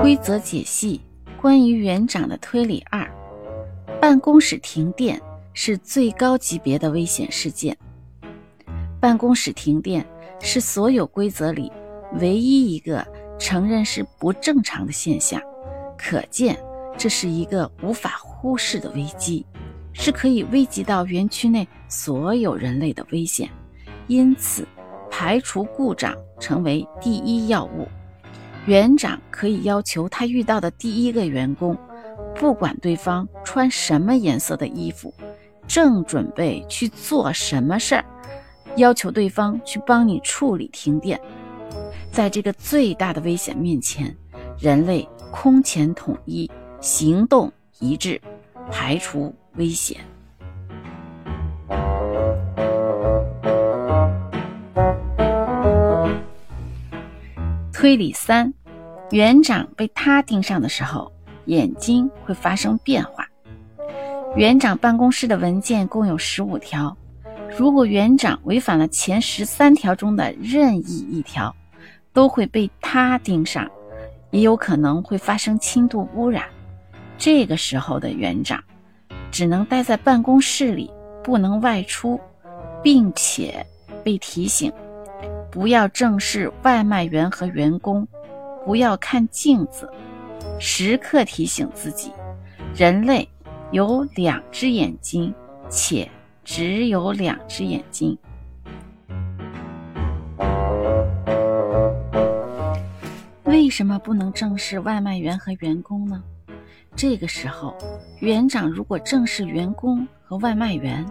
规则解析：关于园长的推理二，办公室停电是最高级别的危险事件。办公室停电是所有规则里唯一一个承认是不正常的现象，可见这是一个无法忽视的危机，是可以危及到园区内所有人类的危险。因此，排除故障成为第一要务。园长可以要求他遇到的第一个员工，不管对方穿什么颜色的衣服，正准备去做什么事儿，要求对方去帮你处理停电。在这个最大的危险面前，人类空前统一，行动一致，排除危险。推理三：园长被他盯上的时候，眼睛会发生变化。园长办公室的文件共有十五条，如果园长违反了前十三条中的任意一条，都会被他盯上，也有可能会发生轻度污染。这个时候的园长只能待在办公室里，不能外出，并且被提醒。不要正视外卖员和员工，不要看镜子，时刻提醒自己：人类有两只眼睛，且只有两只眼睛。为什么不能正视外卖员和员工呢？这个时候，园长如果正视员工和外卖员，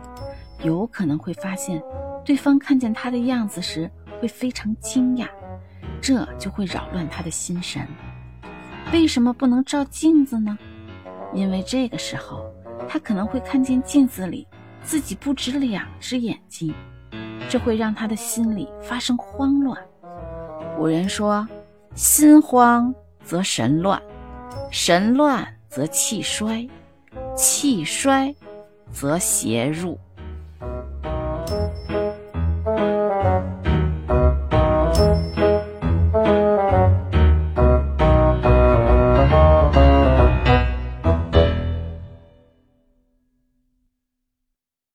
有可能会发现，对方看见他的样子时。会非常惊讶，这就会扰乱他的心神。为什么不能照镜子呢？因为这个时候他可能会看见镜子里自己不止两只眼睛，这会让他的心里发生慌乱。古人说：“心慌则神乱，神乱则气衰，气衰则邪入。”